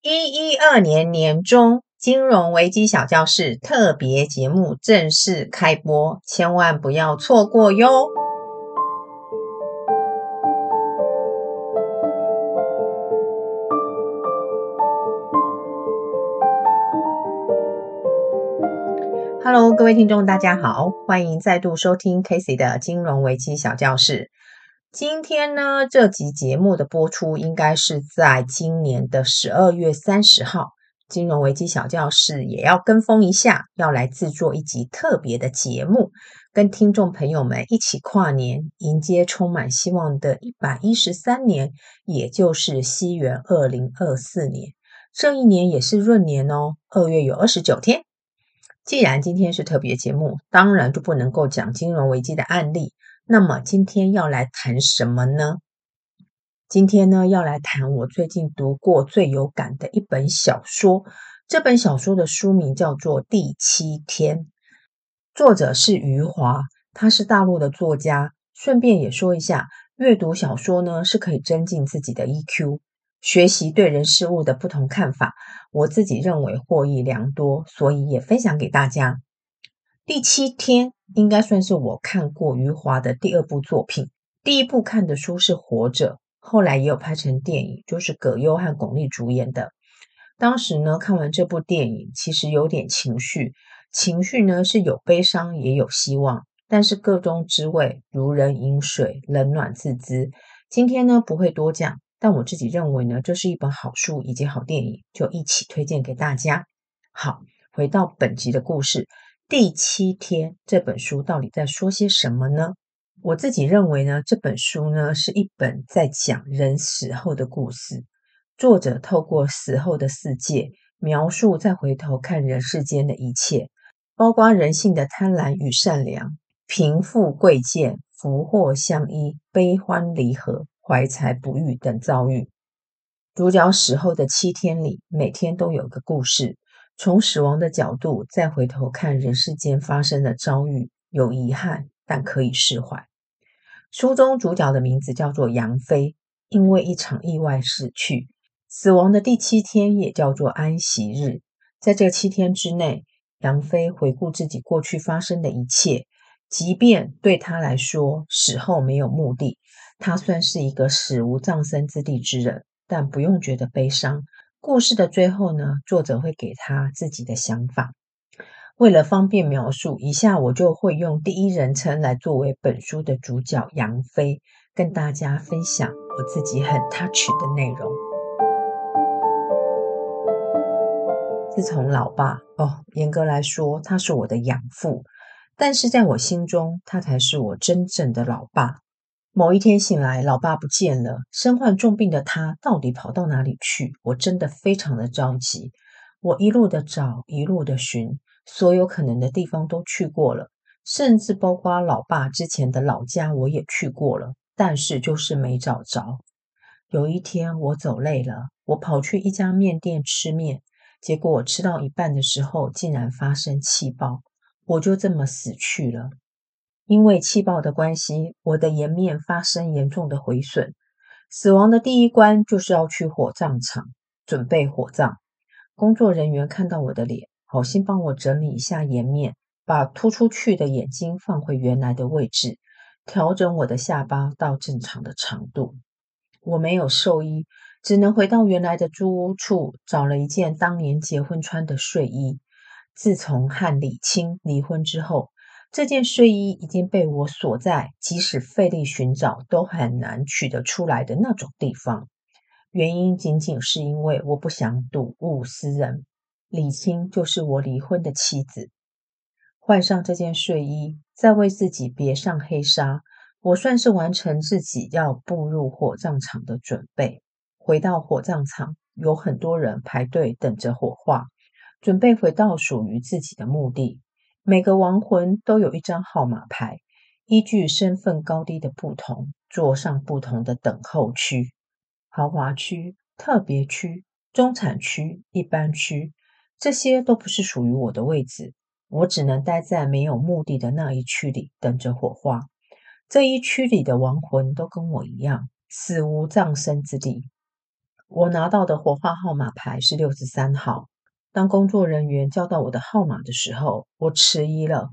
一一二年年中，金融危机小教室特别节目正式开播，千万不要错过哟！Hello，各位听众，大家好，欢迎再度收听 Casey 的金融危机小教室。今天呢，这集节目的播出应该是在今年的十二月三十号。金融危机小教室也要跟风一下，要来制作一集特别的节目，跟听众朋友们一起跨年，迎接充满希望的一百一十三年，也就是西元二零二四年。这一年也是闰年哦，二月有二十九天。既然今天是特别节目，当然就不能够讲金融危机的案例。那么今天要来谈什么呢？今天呢，要来谈我最近读过最有感的一本小说。这本小说的书名叫做《第七天》，作者是余华，他是大陆的作家。顺便也说一下，阅读小说呢是可以增进自己的 EQ，学习对人事物的不同看法。我自己认为获益良多，所以也分享给大家。第七天应该算是我看过余华的第二部作品。第一部看的书是《活着》，后来也有拍成电影，就是葛优和巩俐主演的。当时呢，看完这部电影，其实有点情绪，情绪呢是有悲伤也有希望，但是个中滋味如人饮水，冷暖自知。今天呢不会多讲，但我自己认为呢，这是一本好书以及好电影，就一起推荐给大家。好，回到本集的故事。第七天这本书到底在说些什么呢？我自己认为呢，这本书呢是一本在讲人死后的故事。作者透过死后的世界，描述再回头看人世间的一切，包括人性的贪婪与善良、贫富贵贱、福祸相依、悲欢离合、怀才不遇等遭遇。主角死后的七天里，每天都有个故事。从死亡的角度再回头看人世间发生的遭遇，有遗憾，但可以释怀。书中主角的名字叫做杨飞，因为一场意外死去。死亡的第七天也叫做安息日。在这七天之内，杨飞回顾自己过去发生的一切，即便对他来说死后没有目的，他算是一个死无葬身之地之人，但不用觉得悲伤。故事的最后呢，作者会给他自己的想法。为了方便描述，以下我就会用第一人称来作为本书的主角杨飞，跟大家分享我自己很 touch 的内容。自从老爸哦，严格来说，他是我的养父，但是在我心中，他才是我真正的老爸。某一天醒来，老爸不见了。身患重病的他到底跑到哪里去？我真的非常的着急。我一路的找，一路的寻，所有可能的地方都去过了，甚至包括老爸之前的老家我也去过了，但是就是没找着。有一天我走累了，我跑去一家面店吃面，结果我吃到一半的时候，竟然发生气爆，我就这么死去了。因为气爆的关系，我的颜面发生严重的毁损。死亡的第一关就是要去火葬场准备火葬。工作人员看到我的脸，好心帮我整理一下颜面，把突出去的眼睛放回原来的位置，调整我的下巴到正常的长度。我没有寿衣，只能回到原来的租屋处，找了一件当年结婚穿的睡衣。自从和李青离婚之后。这件睡衣已经被我锁在，即使费力寻找都很难取得出来的那种地方。原因仅仅是因为我不想睹物思人。李青就是我离婚的妻子。换上这件睡衣，再为自己别上黑纱，我算是完成自己要步入火葬场的准备。回到火葬场，有很多人排队等着火化，准备回到属于自己的墓地。每个亡魂都有一张号码牌，依据身份高低的不同，坐上不同的等候区：豪华区、特别区、中产区、一般区。这些都不是属于我的位置，我只能待在没有目的的那一区里，等着火化。这一区里的亡魂都跟我一样，死无葬身之地。我拿到的火化号码牌是六十三号。当工作人员叫到我的号码的时候，我迟疑了。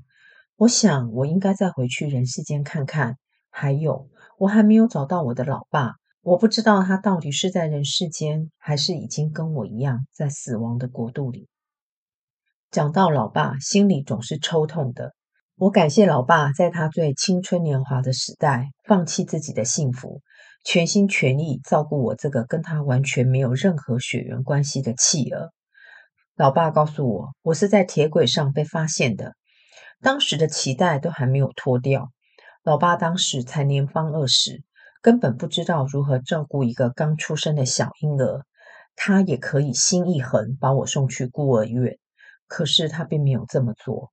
我想，我应该再回去人世间看看。还有，我还没有找到我的老爸，我不知道他到底是在人世间，还是已经跟我一样在死亡的国度里。讲到老爸，心里总是抽痛的。我感谢老爸，在他最青春年华的时代，放弃自己的幸福，全心全意照顾我这个跟他完全没有任何血缘关系的弃儿。老爸告诉我，我是在铁轨上被发现的，当时的脐带都还没有脱掉。老爸当时才年方二十，根本不知道如何照顾一个刚出生的小婴儿。他也可以心一横，把我送去孤儿院，可是他并没有这么做。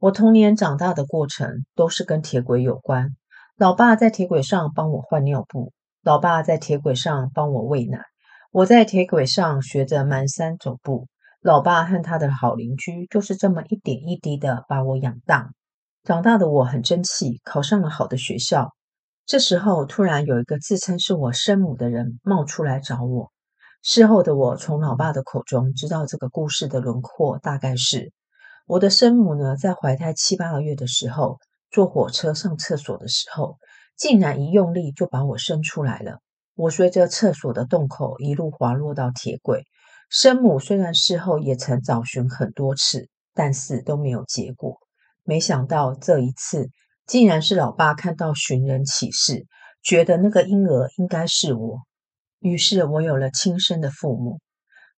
我童年长大的过程都是跟铁轨有关。老爸在铁轨上帮我换尿布，老爸在铁轨上帮我喂奶，我在铁轨上学着蹒跚走步。老爸和他的好邻居就是这么一点一滴的把我养大。长大的我很争气，考上了好的学校。这时候，突然有一个自称是我生母的人冒出来找我。事后的我从老爸的口中知道这个故事的轮廓，大概是我的生母呢，在怀胎七八个月的时候，坐火车上厕所的时候，竟然一用力就把我生出来了。我随着厕所的洞口一路滑落到铁轨。生母虽然事后也曾找寻很多次，但是都没有结果。没想到这一次，竟然是老爸看到寻人启事，觉得那个婴儿应该是我。于是我有了亲生的父母。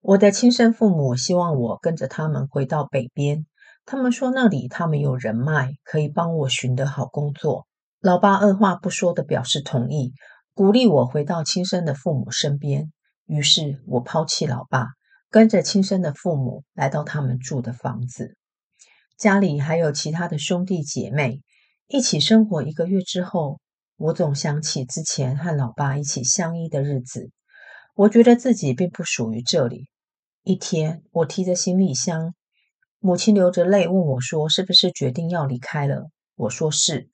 我的亲生父母希望我跟着他们回到北边，他们说那里他们有人脉，可以帮我寻得好工作。老爸二话不说地表示同意，鼓励我回到亲生的父母身边。于是我抛弃老爸。跟着亲生的父母来到他们住的房子，家里还有其他的兄弟姐妹，一起生活一个月之后，我总想起之前和老爸一起相依的日子，我觉得自己并不属于这里。一天，我提着行李箱，母亲流着泪问我说：“是不是决定要离开了？”我说：“是。”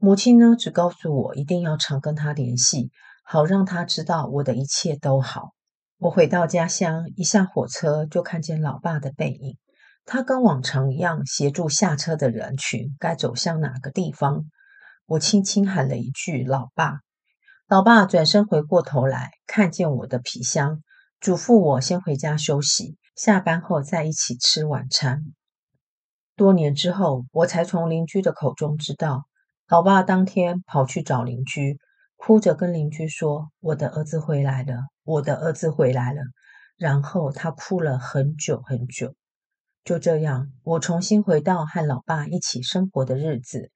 母亲呢，只告诉我一定要常跟她联系，好让她知道我的一切都好。我回到家乡，一下火车就看见老爸的背影。他跟往常一样协助下车的人群该走向哪个地方。我轻轻喊了一句“老爸”，老爸转身回过头来，看见我的皮箱，嘱咐我先回家休息，下班后再一起吃晚餐。多年之后，我才从邻居的口中知道，老爸当天跑去找邻居。哭着跟邻居说：“我的儿子回来了，我的儿子回来了。”然后他哭了很久很久。就这样，我重新回到和老爸一起生活的日子。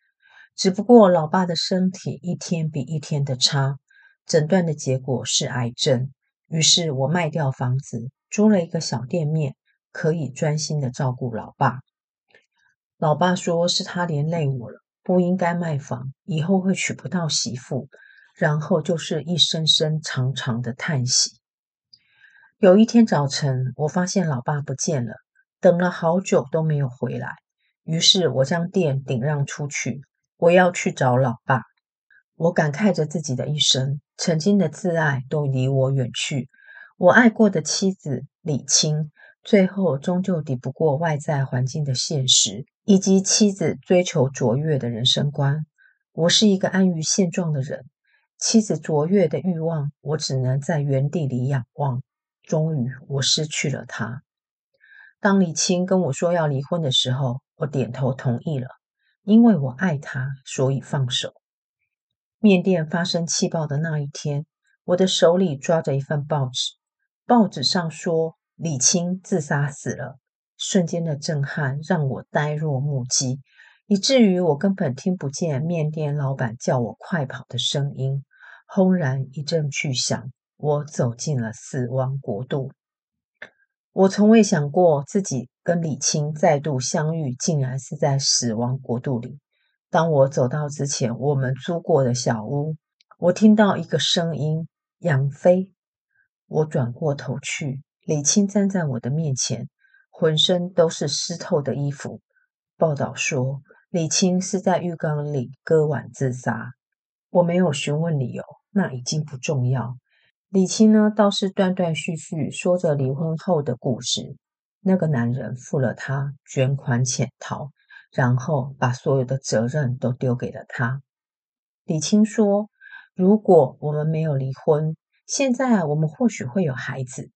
只不过老爸的身体一天比一天的差，诊断的结果是癌症。于是我卖掉房子，租了一个小店面，可以专心的照顾老爸。老爸说是他连累我了，不应该卖房，以后会娶不到媳妇。然后就是一声声长长的叹息。有一天早晨，我发现老爸不见了，等了好久都没有回来。于是我将店顶让出去，我要去找老爸。我感慨着自己的一生，曾经的挚爱都离我远去。我爱过的妻子李青，最后终究抵不过外在环境的现实，以及妻子追求卓越的人生观。我是一个安于现状的人。妻子卓越的欲望，我只能在原地里仰望。终于，我失去了她。当李青跟我说要离婚的时候，我点头同意了，因为我爱她，所以放手。面店发生气爆的那一天，我的手里抓着一份报纸，报纸上说李青自杀死了。瞬间的震撼让我呆若木鸡，以至于我根本听不见面店老板叫我快跑的声音。轰然一阵巨响，我走进了死亡国度。我从未想过自己跟李青再度相遇，竟然是在死亡国度里。当我走到之前我们租过的小屋，我听到一个声音：“杨飞。”我转过头去，李青站在我的面前，浑身都是湿透的衣服。报道说，李青是在浴缸里割腕自杀。我没有询问理由。那已经不重要，李青呢，倒是断断续续说着离婚后的故事。那个男人付了她卷款潜逃，然后把所有的责任都丢给了她。李青说：“如果我们没有离婚，现在我们或许会有孩子。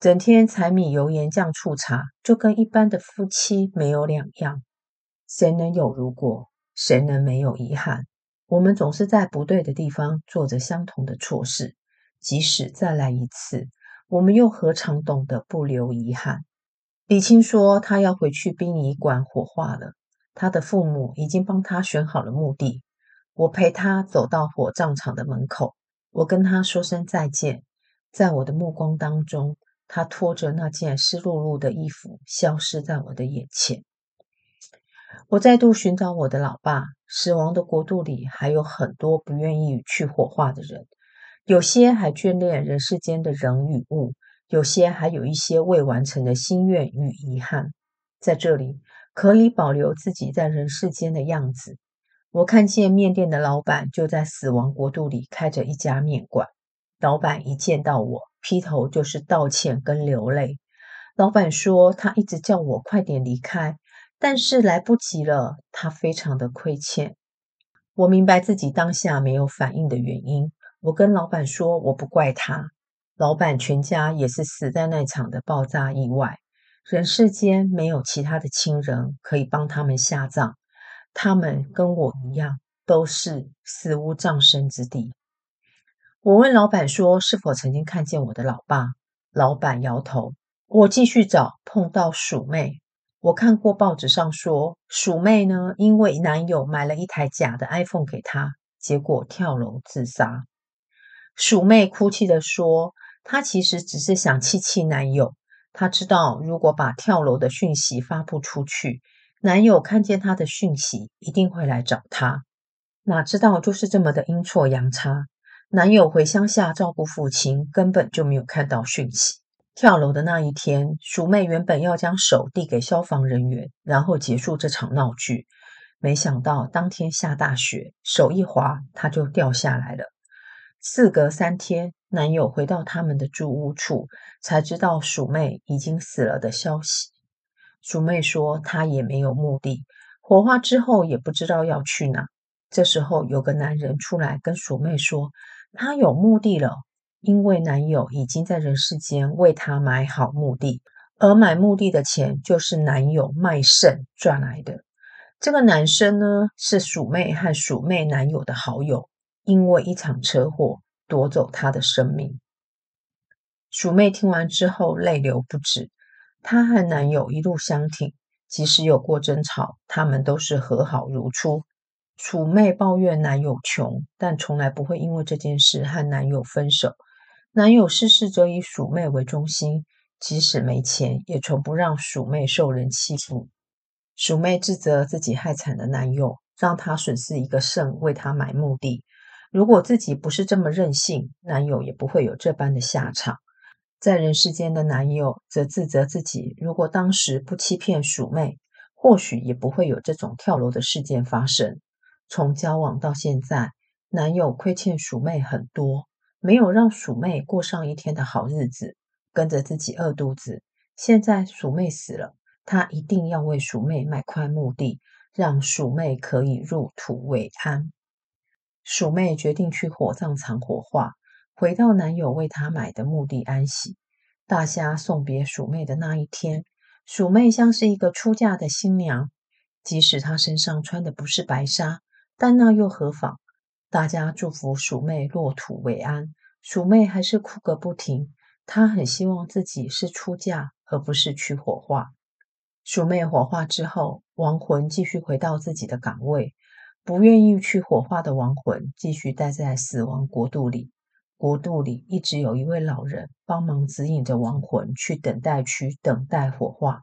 整天柴米油盐酱醋茶，就跟一般的夫妻没有两样。谁能有如果？谁能没有遗憾？我们总是在不对的地方做着相同的错事。”即使再来一次，我们又何尝懂得不留遗憾？李青说，他要回去殡仪馆火化了。他的父母已经帮他选好了墓地。我陪他走到火葬场的门口，我跟他说声再见。在我的目光当中，他拖着那件湿漉漉的衣服，消失在我的眼前。我再度寻找我的老爸。死亡的国度里，还有很多不愿意去火化的人。有些还眷恋人世间的人与物，有些还有一些未完成的心愿与遗憾，在这里可以保留自己在人世间的样子。我看见面店的老板就在死亡国度里开着一家面馆。老板一见到我，劈头就是道歉跟流泪。老板说他一直叫我快点离开，但是来不及了，他非常的亏欠。我明白自己当下没有反应的原因。我跟老板说，我不怪他。老板全家也是死在那场的爆炸意外。人世间没有其他的亲人可以帮他们下葬，他们跟我一样，都是死无葬身之地。我问老板说，是否曾经看见我的老爸？老板摇头。我继续找，碰到鼠妹。我看过报纸上说，鼠妹呢，因为男友买了一台假的 iPhone 给她，结果跳楼自杀。鼠妹哭泣的说：“她其实只是想气气男友。她知道，如果把跳楼的讯息发布出去，男友看见她的讯息，一定会来找她。哪知道就是这么的阴错阳差，男友回乡下照顾父亲，根本就没有看到讯息。跳楼的那一天，鼠妹原本要将手递给消防人员，然后结束这场闹剧，没想到当天下大雪，手一滑，她就掉下来了。”事隔三天，男友回到他们的住屋处，才知道鼠妹已经死了的消息。鼠妹说，她也没有目的，火化之后也不知道要去哪。这时候，有个男人出来跟鼠妹说，他有目的了，因为男友已经在人世间为她买好墓地，而买墓地的钱就是男友卖肾赚来的。这个男生呢，是鼠妹和鼠妹男友的好友。因为一场车祸夺走她的生命，鼠妹听完之后泪流不止。她和男友一路相挺，即使有过争吵，他们都是和好如初。鼠妹抱怨男友穷，但从来不会因为这件事和男友分手。男友事事则以鼠妹为中心，即使没钱，也从不让鼠妹受人欺负。鼠妹自责自己害惨了男友，让他损失一个肾为他买墓地。如果自己不是这么任性，男友也不会有这般的下场。在人世间的男友则自责自己，如果当时不欺骗鼠妹，或许也不会有这种跳楼的事件发生。从交往到现在，男友亏欠鼠妹很多，没有让鼠妹过上一天的好日子，跟着自己饿肚子。现在鼠妹死了，他一定要为鼠妹买块墓地，让鼠妹可以入土为安。鼠妹决定去火葬场火化，回到男友为她买的墓地安息。大虾送别鼠妹的那一天，鼠妹像是一个出嫁的新娘，即使她身上穿的不是白纱，但那又何妨？大家祝福鼠妹落土为安，鼠妹还是哭个不停。她很希望自己是出嫁，而不是去火化。鼠妹火化之后，亡魂继续回到自己的岗位。不愿意去火化的亡魂继续待在死亡国度里，国度里一直有一位老人帮忙指引着亡魂去等待区等待火化。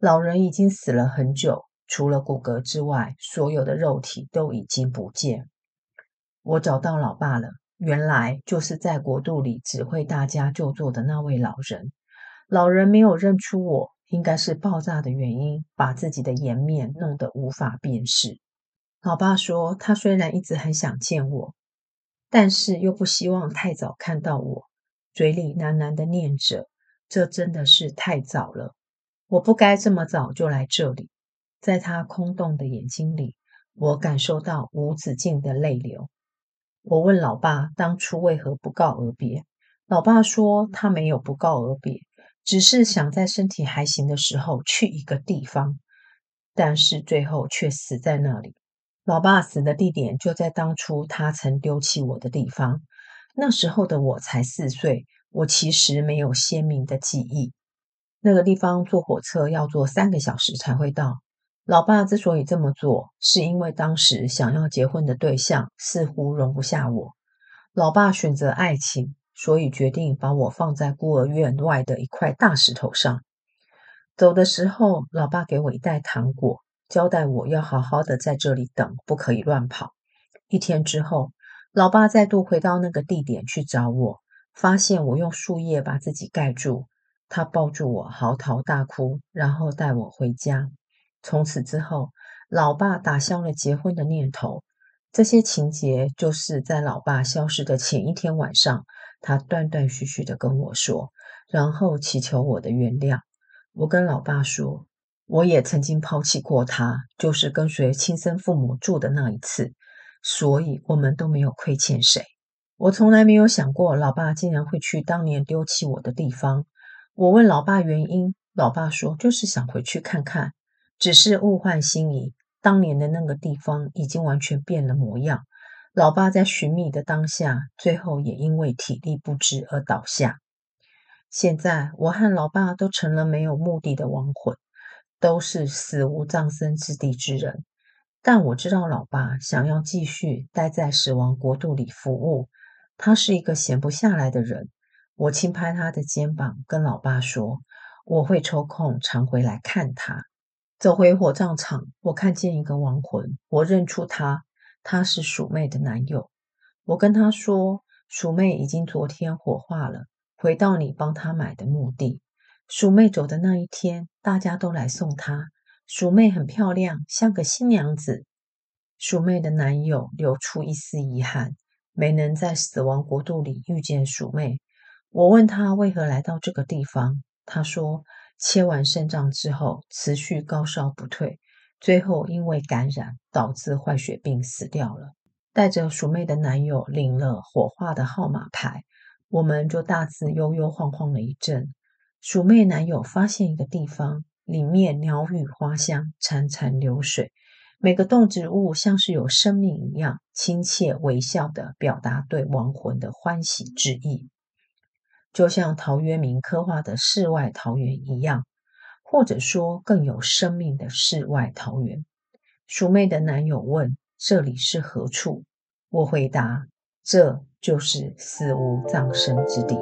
老人已经死了很久，除了骨骼之外，所有的肉体都已经不见。我找到老爸了，原来就是在国度里指挥大家就座的那位老人。老人没有认出我，应该是爆炸的原因，把自己的颜面弄得无法辨识。老爸说，他虽然一直很想见我，但是又不希望太早看到我，嘴里喃喃的念着：“这真的是太早了，我不该这么早就来这里。”在他空洞的眼睛里，我感受到无止境的泪流。我问老爸：“当初为何不告而别？”老爸说：“他没有不告而别，只是想在身体还行的时候去一个地方，但是最后却死在那里。”老爸死的地点就在当初他曾丢弃我的地方。那时候的我才四岁，我其实没有鲜明的记忆。那个地方坐火车要坐三个小时才会到。老爸之所以这么做，是因为当时想要结婚的对象似乎容不下我。老爸选择爱情，所以决定把我放在孤儿院外的一块大石头上。走的时候，老爸给我一袋糖果，交代我要好好的在这里等，不可以乱跑。一天之后，老爸再度回到那个地点去找我，发现我用树叶把自己盖住，他抱住我嚎啕大哭，然后带我回家。从此之后，老爸打消了结婚的念头。这些情节就是在老爸消失的前一天晚上，他断断续续的跟我说，然后祈求我的原谅。我跟老爸说，我也曾经抛弃过他，就是跟随亲生父母住的那一次。所以，我们都没有亏欠谁。我从来没有想过，老爸竟然会去当年丢弃我的地方。我问老爸原因，老爸说就是想回去看看，只是物换星移，当年的那个地方已经完全变了模样。老爸在寻觅的当下，最后也因为体力不支而倒下。现在，我和老爸都成了没有目的的亡魂，都是死无葬身之地之人。但我知道，老爸想要继续待在死亡国度里服务。他是一个闲不下来的人。我轻拍他的肩膀，跟老爸说：“我会抽空常回来看他。”走回火葬场，我看见一个亡魂，我认出他，他是鼠妹的男友。我跟他说：“鼠妹已经昨天火化了，回到你帮他买的墓地。鼠妹走的那一天，大家都来送她。”鼠妹很漂亮，像个新娘子。鼠妹的男友流出一丝遗憾，没能在死亡国度里遇见鼠妹。我问他为何来到这个地方，他说切完肾脏之后持续高烧不退，最后因为感染导致坏血病死掉了。带着鼠妹的男友领了火化的号码牌，我们就大致悠悠晃晃了一阵。鼠妹男友发现一个地方。里面鸟语花香，潺潺流水，每个动植物像是有生命一样，亲切微笑地表达对亡魂的欢喜之意，就像陶渊明刻画的世外桃源一样，或者说更有生命的世外桃源。鼠妹的男友问：“这里是何处？”我回答：“这就是死无葬身之地。”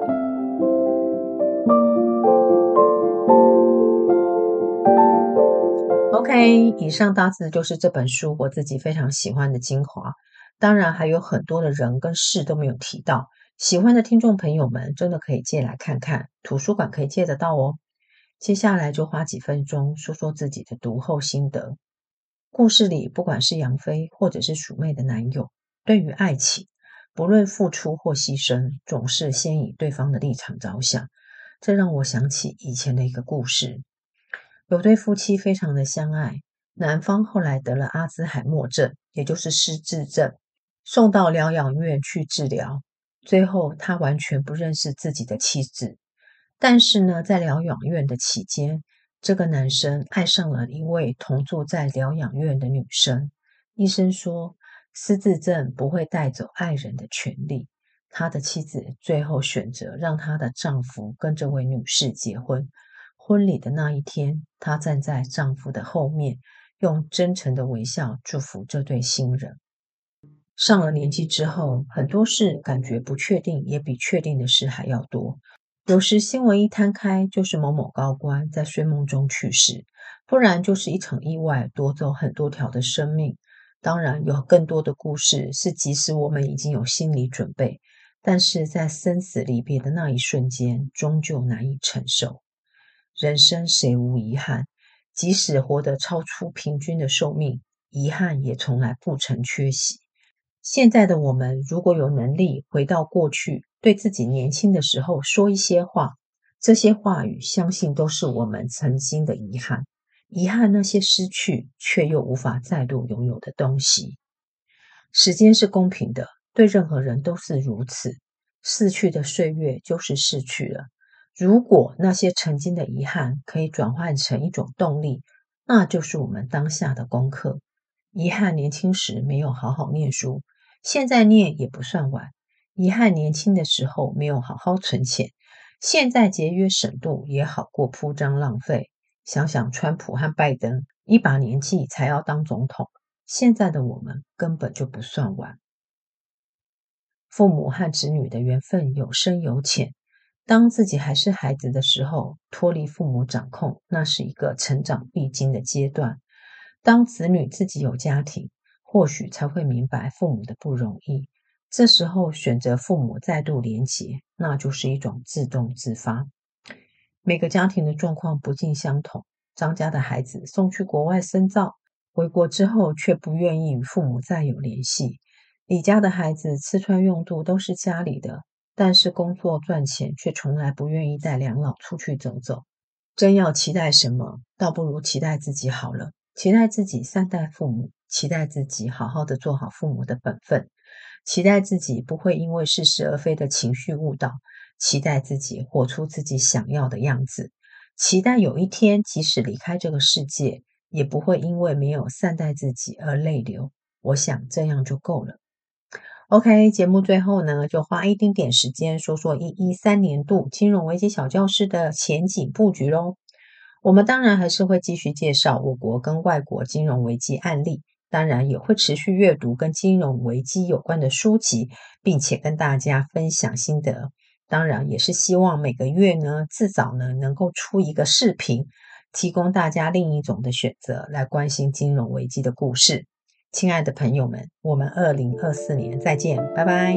OK，以上大致就是这本书我自己非常喜欢的精华。当然还有很多的人跟事都没有提到，喜欢的听众朋友们真的可以借来看看，图书馆可以借得到哦。接下来就花几分钟说说自己的读后心得。故事里不管是杨飞或者是鼠妹的男友，对于爱情，不论付出或牺牲，总是先以对方的立场着想。这让我想起以前的一个故事。有对夫妻非常的相爱，男方后来得了阿兹海默症，也就是失智症，送到疗养院去治疗。最后他完全不认识自己的妻子，但是呢，在疗养院的期间，这个男生爱上了一位同住在疗养院的女生。医生说，失智症不会带走爱人的权利。他的妻子最后选择让她的丈夫跟这位女士结婚。婚礼的那一天，她站在丈夫的后面，用真诚的微笑祝福这对新人。上了年纪之后，很多事感觉不确定，也比确定的事还要多。有时新闻一摊开，就是某某高官在睡梦中去世，不然就是一场意外夺走很多条的生命。当然，有更多的故事是，即使我们已经有心理准备，但是在生死离别的那一瞬间，终究难以承受。人生谁无遗憾？即使活得超出平均的寿命，遗憾也从来不曾缺席。现在的我们，如果有能力回到过去，对自己年轻的时候说一些话，这些话语相信都是我们曾经的遗憾，遗憾那些失去却又无法再度拥有的东西。时间是公平的，对任何人都是如此。逝去的岁月就是逝去了。如果那些曾经的遗憾可以转换成一种动力，那就是我们当下的功课。遗憾年轻时没有好好念书，现在念也不算晚。遗憾年轻的时候没有好好存钱，现在节约省度也好过铺张浪费。想想川普和拜登，一把年纪才要当总统，现在的我们根本就不算晚。父母和子女的缘分有深有浅，当自己还是孩子的时候，脱离父母掌控，那是一个成长必经的阶段。当子女自己有家庭，或许才会明白父母的不容易。这时候选择父母再度连结，那就是一种自动自发。每个家庭的状况不尽相同。张家的孩子送去国外深造，回国之后却不愿意与父母再有联系。李家的孩子吃穿用度都是家里的，但是工作赚钱却从来不愿意带两老出去走走。真要期待什么，倒不如期待自己好了，期待自己善待父母，期待自己好好的做好父母的本分。期待自己不会因为似是而非的情绪误导，期待自己活出自己想要的样子，期待有一天即使离开这个世界，也不会因为没有善待自己而泪流。我想这样就够了。OK，节目最后呢，就花一丁点时间说说一一三年度金融危机小教室的前景布局喽。我们当然还是会继续介绍我国跟外国金融危机案例。当然也会持续阅读跟金融危机有关的书籍，并且跟大家分享心得。当然也是希望每个月呢，至少呢能够出一个视频，提供大家另一种的选择来关心金融危机的故事。亲爱的朋友们，我们二零二四年再见，拜拜。